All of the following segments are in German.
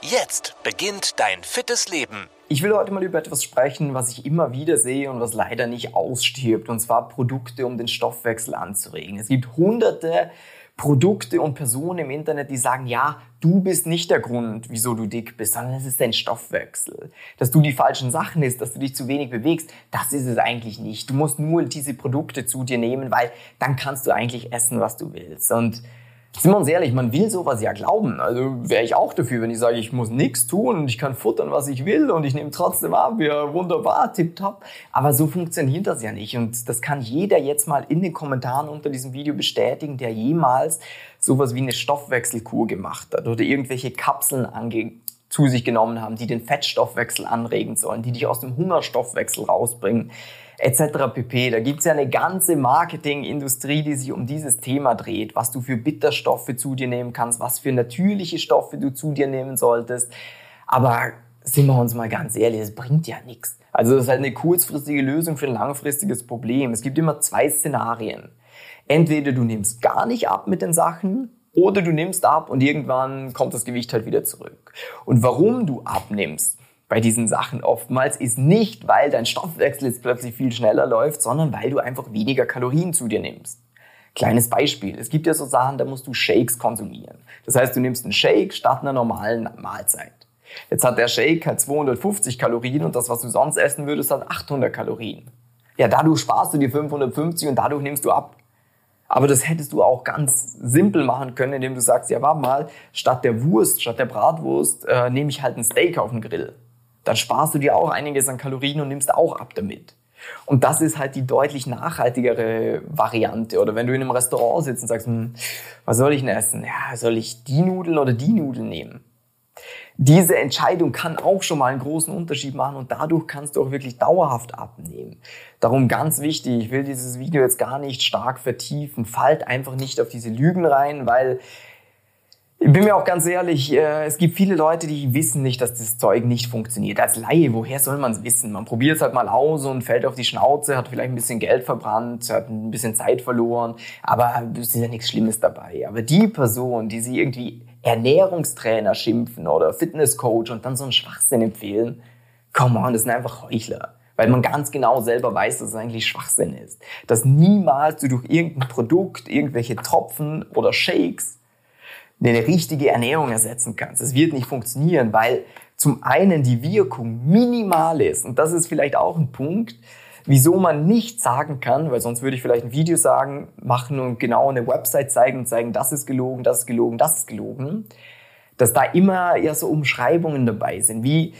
Jetzt beginnt dein fittes Leben. Ich will heute mal über etwas sprechen, was ich immer wieder sehe und was leider nicht ausstirbt, und zwar Produkte, um den Stoffwechsel anzuregen. Es gibt hunderte Produkte und Personen im Internet, die sagen, ja, du bist nicht der Grund, wieso du dick bist, sondern es ist dein Stoffwechsel. Dass du die falschen Sachen isst, dass du dich zu wenig bewegst, das ist es eigentlich nicht. Du musst nur diese Produkte zu dir nehmen, weil dann kannst du eigentlich essen, was du willst. Und sind wir uns ehrlich, man will sowas ja glauben. Also wäre ich auch dafür, wenn ich sage, ich muss nichts tun und ich kann futtern, was ich will und ich nehme trotzdem ab. Ja, wunderbar, tipptopp. Aber so funktioniert das ja nicht. Und das kann jeder jetzt mal in den Kommentaren unter diesem Video bestätigen, der jemals sowas wie eine Stoffwechselkur gemacht hat oder irgendwelche Kapseln ange zu sich genommen haben, die den Fettstoffwechsel anregen sollen, die dich aus dem Hungerstoffwechsel rausbringen etc. pp. Da gibt's ja eine ganze Marketingindustrie, die sich um dieses Thema dreht, was du für Bitterstoffe zu dir nehmen kannst, was für natürliche Stoffe du zu dir nehmen solltest. Aber sind wir uns mal ganz ehrlich, es bringt ja nichts. Also das ist halt eine kurzfristige Lösung für ein langfristiges Problem. Es gibt immer zwei Szenarien. Entweder du nimmst gar nicht ab mit den Sachen oder du nimmst ab und irgendwann kommt das Gewicht halt wieder zurück. Und warum du abnimmst, bei diesen Sachen oftmals ist nicht, weil dein Stoffwechsel jetzt plötzlich viel schneller läuft, sondern weil du einfach weniger Kalorien zu dir nimmst. Kleines Beispiel. Es gibt ja so Sachen, da musst du Shakes konsumieren. Das heißt, du nimmst einen Shake statt einer normalen Mahlzeit. Jetzt hat der Shake halt 250 Kalorien und das, was du sonst essen würdest, hat 800 Kalorien. Ja, dadurch sparst du dir 550 und dadurch nimmst du ab. Aber das hättest du auch ganz simpel machen können, indem du sagst, ja, warte mal, statt der Wurst, statt der Bratwurst, äh, nehme ich halt ein Steak auf den Grill dann sparst du dir auch einiges an Kalorien und nimmst auch ab damit. Und das ist halt die deutlich nachhaltigere Variante. Oder wenn du in einem Restaurant sitzt und sagst, hm, was soll ich denn essen? Ja, soll ich die Nudeln oder die Nudeln nehmen? Diese Entscheidung kann auch schon mal einen großen Unterschied machen und dadurch kannst du auch wirklich dauerhaft abnehmen. Darum ganz wichtig, ich will dieses Video jetzt gar nicht stark vertiefen, fallt einfach nicht auf diese Lügen rein, weil ich bin mir auch ganz ehrlich, äh, es gibt viele Leute, die wissen nicht, dass das Zeug nicht funktioniert. Als Laie, woher soll man es wissen? Man probiert es halt mal aus und fällt auf die Schnauze, hat vielleicht ein bisschen Geld verbrannt, hat ein bisschen Zeit verloren, aber es ist ja nichts Schlimmes dabei. Aber die Person, die sie irgendwie Ernährungstrainer schimpfen oder Fitnesscoach und dann so einen Schwachsinn empfehlen, come on, das sind einfach Heuchler weil man ganz genau selber weiß, dass es eigentlich Schwachsinn ist. Dass niemals du durch irgendein Produkt, irgendwelche Tropfen oder Shakes eine richtige Ernährung ersetzen kannst. Es wird nicht funktionieren, weil zum einen die Wirkung minimal ist. Und das ist vielleicht auch ein Punkt, wieso man nicht sagen kann, weil sonst würde ich vielleicht ein Video sagen, machen und genau eine Website zeigen und zeigen, das ist gelogen, das ist gelogen, das ist gelogen, dass da immer ja so Umschreibungen dabei sind, wie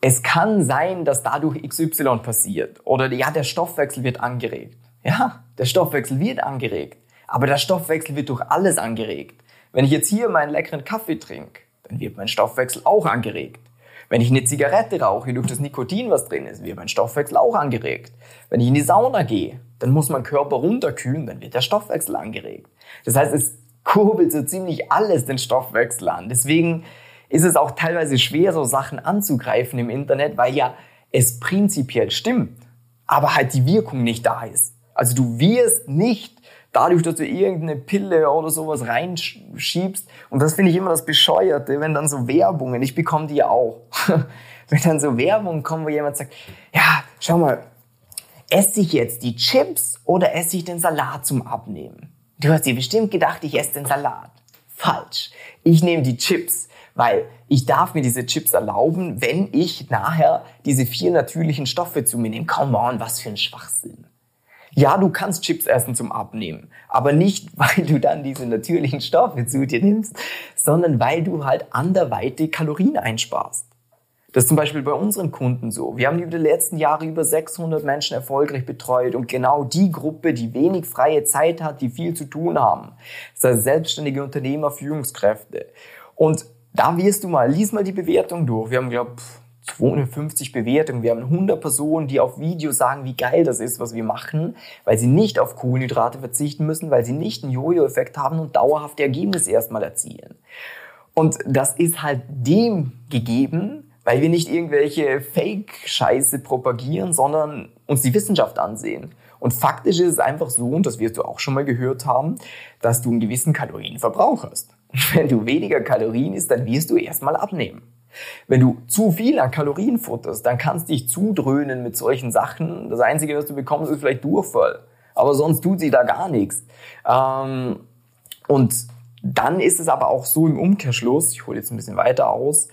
es kann sein, dass dadurch XY passiert oder ja, der Stoffwechsel wird angeregt. Ja, der Stoffwechsel wird angeregt, aber der Stoffwechsel wird durch alles angeregt. Wenn ich jetzt hier meinen leckeren Kaffee trinke, dann wird mein Stoffwechsel auch angeregt. Wenn ich eine Zigarette rauche, durch das Nikotin, was drin ist, wird mein Stoffwechsel auch angeregt. Wenn ich in die Sauna gehe, dann muss mein Körper runterkühlen, dann wird der Stoffwechsel angeregt. Das heißt, es kurbelt so ziemlich alles den Stoffwechsel an. Deswegen ist es auch teilweise schwer, so Sachen anzugreifen im Internet, weil ja es prinzipiell stimmt, aber halt die Wirkung nicht da ist. Also du wirst nicht dadurch, dass du irgendeine Pille oder sowas reinschiebst. Und das finde ich immer das Bescheuerte, wenn dann so Werbungen, ich bekomme die ja auch, wenn dann so Werbungen kommen, wo jemand sagt, ja, schau mal, esse ich jetzt die Chips oder esse ich den Salat zum Abnehmen? Du hast dir bestimmt gedacht, ich esse den Salat. Falsch. Ich nehme die Chips, weil ich darf mir diese Chips erlauben, wenn ich nachher diese vier natürlichen Stoffe zu mir nehme. Come on, was für ein Schwachsinn. Ja, du kannst Chips essen zum Abnehmen, aber nicht, weil du dann diese natürlichen Stoffe zu dir nimmst, sondern weil du halt anderweitig Kalorien einsparst. Das ist zum Beispiel bei unseren Kunden so. Wir haben über die letzten Jahre über 600 Menschen erfolgreich betreut und genau die Gruppe, die wenig freie Zeit hat, die viel zu tun haben. Das heißt selbstständige Unternehmer, Führungskräfte. Und da wirst du mal, lies mal die Bewertung durch. Wir haben, glaube 250 Bewertungen. Wir haben 100 Personen, die auf Video sagen, wie geil das ist, was wir machen, weil sie nicht auf Kohlenhydrate verzichten müssen, weil sie nicht einen Jojo-Effekt haben und dauerhafte Ergebnisse erstmal erzielen. Und das ist halt dem gegeben, weil wir nicht irgendwelche Fake-Scheiße propagieren, sondern uns die Wissenschaft ansehen. Und faktisch ist es einfach so, und das wirst du auch schon mal gehört haben, dass du einen gewissen Kalorienverbrauch hast. Wenn du weniger Kalorien isst, dann wirst du erstmal abnehmen. Wenn du zu viel an Kalorien futterst, dann kannst du dich zudröhnen mit solchen Sachen. Das Einzige, was du bekommst, ist vielleicht Durchfall. Aber sonst tut sich da gar nichts. Ähm, und dann ist es aber auch so im Umkehrschluss, ich hole jetzt ein bisschen weiter aus,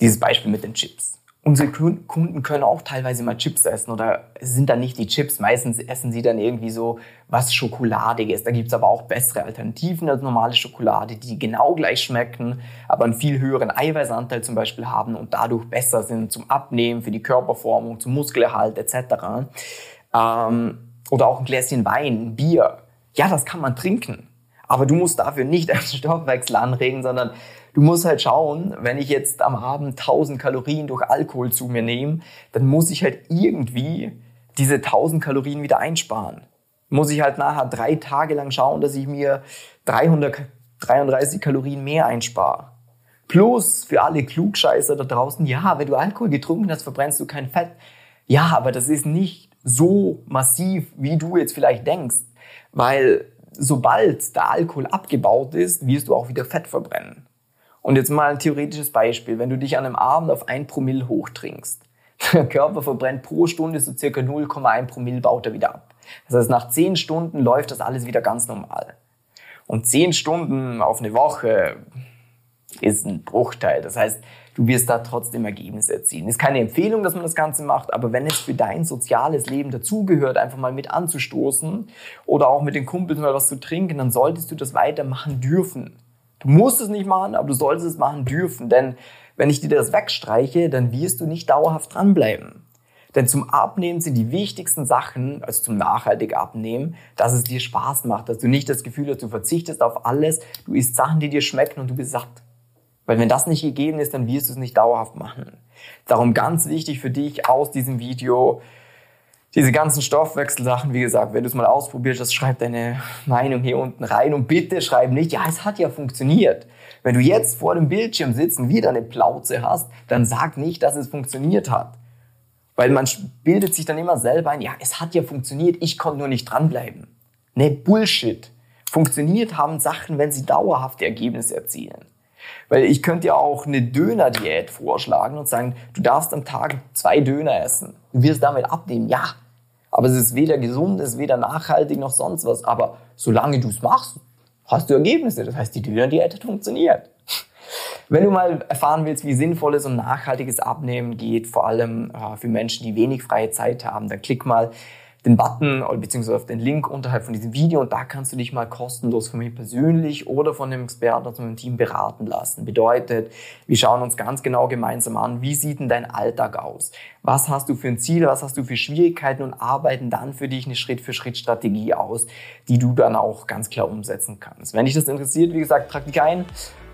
dieses Beispiel mit den Chips. Unsere Kunden können auch teilweise mal Chips essen oder sind dann nicht die Chips, meistens essen sie dann irgendwie so was Schokoladiges. Da gibt's aber auch bessere Alternativen als normale Schokolade, die genau gleich schmecken, aber einen viel höheren Eiweißanteil zum Beispiel haben und dadurch besser sind zum Abnehmen, für die Körperformung, zum Muskelerhalt etc. Ähm, oder auch ein Gläschen Wein, ein Bier. Ja, das kann man trinken. Aber du musst dafür nicht einen Stoffwechsel anregen, sondern du musst halt schauen, wenn ich jetzt am Abend 1000 Kalorien durch Alkohol zu mir nehme, dann muss ich halt irgendwie diese 1000 Kalorien wieder einsparen. Muss ich halt nachher drei Tage lang schauen, dass ich mir 333 Kalorien mehr einspare. Plus für alle Klugscheißer da draußen, ja, wenn du Alkohol getrunken hast, verbrennst du kein Fett. Ja, aber das ist nicht so massiv, wie du jetzt vielleicht denkst. Weil sobald der Alkohol abgebaut ist, wirst du auch wieder Fett verbrennen. Und jetzt mal ein theoretisches Beispiel. Wenn du dich an einem Abend auf ein Promille hochtrinkst, der Körper verbrennt pro Stunde so circa 0,1 Promille, baut er wieder ab. Das heißt, nach 10 Stunden läuft das alles wieder ganz normal. Und 10 Stunden auf eine Woche ist ein Bruchteil. Das heißt, du wirst da trotzdem Ergebnisse erzielen. Ist keine Empfehlung, dass man das Ganze macht, aber wenn es für dein soziales Leben dazugehört, einfach mal mit anzustoßen oder auch mit den Kumpels mal was zu trinken, dann solltest du das weitermachen dürfen. Du musst es nicht machen, aber du solltest es machen dürfen, denn wenn ich dir das wegstreiche, dann wirst du nicht dauerhaft dranbleiben. Denn zum Abnehmen sind die wichtigsten Sachen, also zum nachhaltig Abnehmen, dass es dir Spaß macht, dass du nicht das Gefühl hast, du verzichtest auf alles, du isst Sachen, die dir schmecken und du bist satt. Weil wenn das nicht gegeben ist, dann wirst du es nicht dauerhaft machen. Darum ganz wichtig für dich aus diesem Video, diese ganzen Stoffwechselsachen, wie gesagt, wenn du es mal ausprobierst, das schreib deine Meinung hier unten rein und bitte schreib nicht, ja, es hat ja funktioniert. Wenn du jetzt vor dem Bildschirm sitzt und wieder eine Plauze hast, dann sag nicht, dass es funktioniert hat. Weil man bildet sich dann immer selber ein, ja, es hat ja funktioniert, ich konnte nur nicht dranbleiben. Ne, Bullshit. Funktioniert haben Sachen, wenn sie dauerhafte Ergebnisse erzielen. Weil ich könnte ja auch eine Döner-Diät vorschlagen und sagen, du darfst am Tag zwei Döner essen. Du wirst damit abnehmen, ja. Aber es ist weder gesund, es ist weder nachhaltig noch sonst was. Aber solange du es machst, hast du Ergebnisse. Das heißt, die Döner-Diät hat funktioniert. Wenn du mal erfahren willst, wie sinnvolles und nachhaltiges Abnehmen geht, vor allem äh, für Menschen, die wenig freie Zeit haben, dann klick mal den Button bzw. auf den Link unterhalb von diesem Video und da kannst du dich mal kostenlos von mir persönlich oder von dem Experten aus meinem Team beraten lassen. Bedeutet, wir schauen uns ganz genau gemeinsam an, wie sieht denn dein Alltag aus? Was hast du für ein Ziel? Was hast du für Schwierigkeiten? Und arbeiten dann für dich eine Schritt-für-Schritt-Strategie aus, die du dann auch ganz klar umsetzen kannst. Wenn dich das interessiert, wie gesagt, trag dich ein.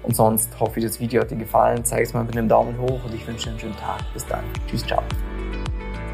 Und sonst hoffe ich, das Video hat dir gefallen. Zeig es mal mit einem Daumen hoch und ich wünsche dir einen schönen Tag. Bis dann. Tschüss, ciao.